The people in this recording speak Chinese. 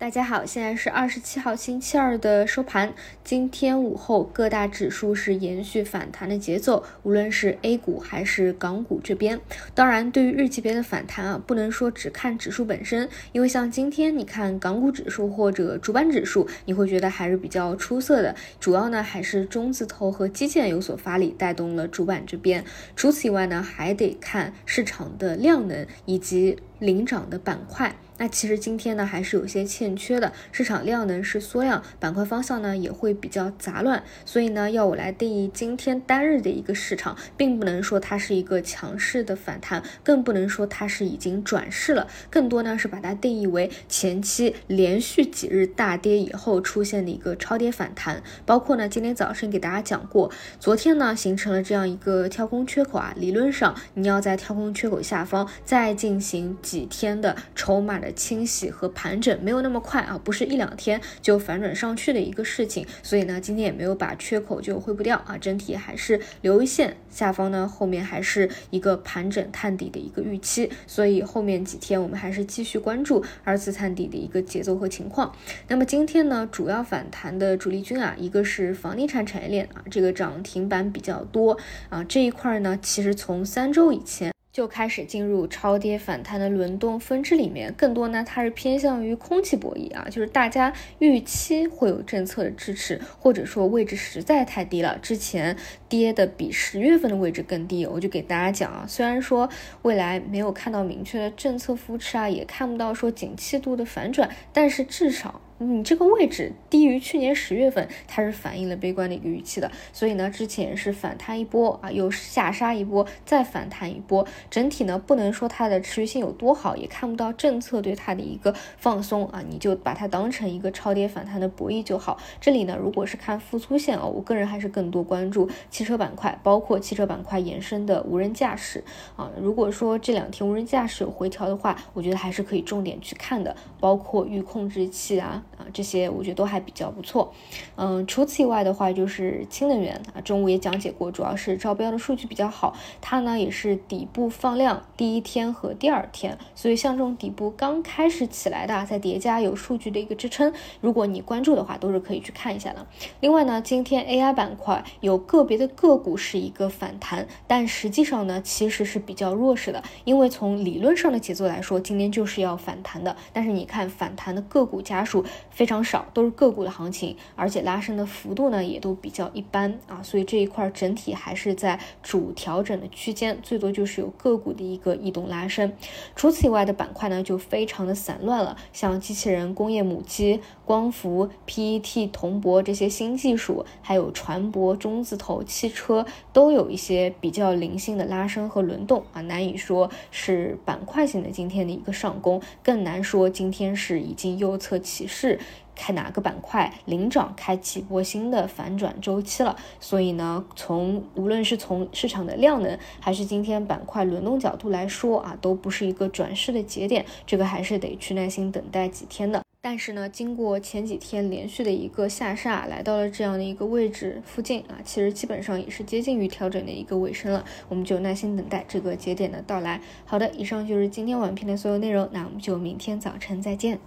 大家好，现在是二十七号星期二的收盘。今天午后各大指数是延续反弹的节奏，无论是 A 股还是港股这边。当然，对于日级别的反弹啊，不能说只看指数本身，因为像今天你看港股指数或者主板指数，你会觉得还是比较出色的。主要呢还是中字头和基建有所发力，带动了主板这边。除此以外呢，还得看市场的量能以及领涨的板块。那其实今天呢还是有些欠缺的，市场量能是缩量，板块方向呢也会比较杂乱，所以呢要我来定义今天单日的一个市场，并不能说它是一个强势的反弹，更不能说它是已经转势了，更多呢是把它定义为前期连续几日大跌以后出现的一个超跌反弹，包括呢今天早上给大家讲过，昨天呢形成了这样一个跳空缺口啊，理论上你要在跳空缺口下方再进行几天的筹码的。清洗和盘整没有那么快啊，不是一两天就反转上去的一个事情，所以呢，今天也没有把缺口就回不掉啊，整体还是留一线，下方呢后面还是一个盘整探底的一个预期，所以后面几天我们还是继续关注二次探底的一个节奏和情况。那么今天呢，主要反弹的主力军啊，一个是房地产产业链啊，这个涨停板比较多啊，这一块呢，其实从三周以前。就开始进入超跌反弹的轮动分支里面，更多呢，它是偏向于空气博弈啊，就是大家预期会有政策的支持，或者说位置实在太低了，之前跌的比十月份的位置更低，我就给大家讲啊，虽然说未来没有看到明确的政策扶持啊，也看不到说景气度的反转，但是至少。你这个位置低于去年十月份，它是反映了悲观的一个预期的，所以呢，之前是反弹一波啊，又下杀一波，再反弹一波，整体呢不能说它的持续性有多好，也看不到政策对它的一个放松啊，你就把它当成一个超跌反弹的博弈就好。这里呢，如果是看复苏线啊，我个人还是更多关注汽车板块，包括汽车板块延伸的无人驾驶啊。如果说这两天无人驾驶有回调的话，我觉得还是可以重点去看的，包括预控制器啊。啊，这些我觉得都还比较不错。嗯，除此以外的话，就是氢能源啊，中午也讲解过，主要是招标的数据比较好，它呢也是底部放量第一天和第二天，所以像这种底部刚开始起来的，在叠加有数据的一个支撑，如果你关注的话，都是可以去看一下的。另外呢，今天 AI 板块有个别的个股是一个反弹，但实际上呢，其实是比较弱势的，因为从理论上的节奏来说，今天就是要反弹的，但是你看反弹的个股家数。非常少，都是个股的行情，而且拉升的幅度呢也都比较一般啊，所以这一块整体还是在主调整的区间，最多就是有个股的一个异动拉升。除此以外的板块呢就非常的散乱了，像机器人、工业母机、光伏、PET、铜箔这些新技术，还有船舶、中字头、汽车，都有一些比较零星的拉升和轮动啊，难以说是板块型的今天的一个上攻，更难说今天是已经右侧起势。看哪个板块领涨，开启一波新的反转周期了。所以呢，从无论是从市场的量能，还是今天板块轮动角度来说啊，都不是一个转势的节点，这个还是得去耐心等待几天的。但是呢，经过前几天连续的一个下杀，来到了这样的一个位置附近啊，其实基本上也是接近于调整的一个尾声了。我们就耐心等待这个节点的到来。好的，以上就是今天晚评的所有内容，那我们就明天早晨再见。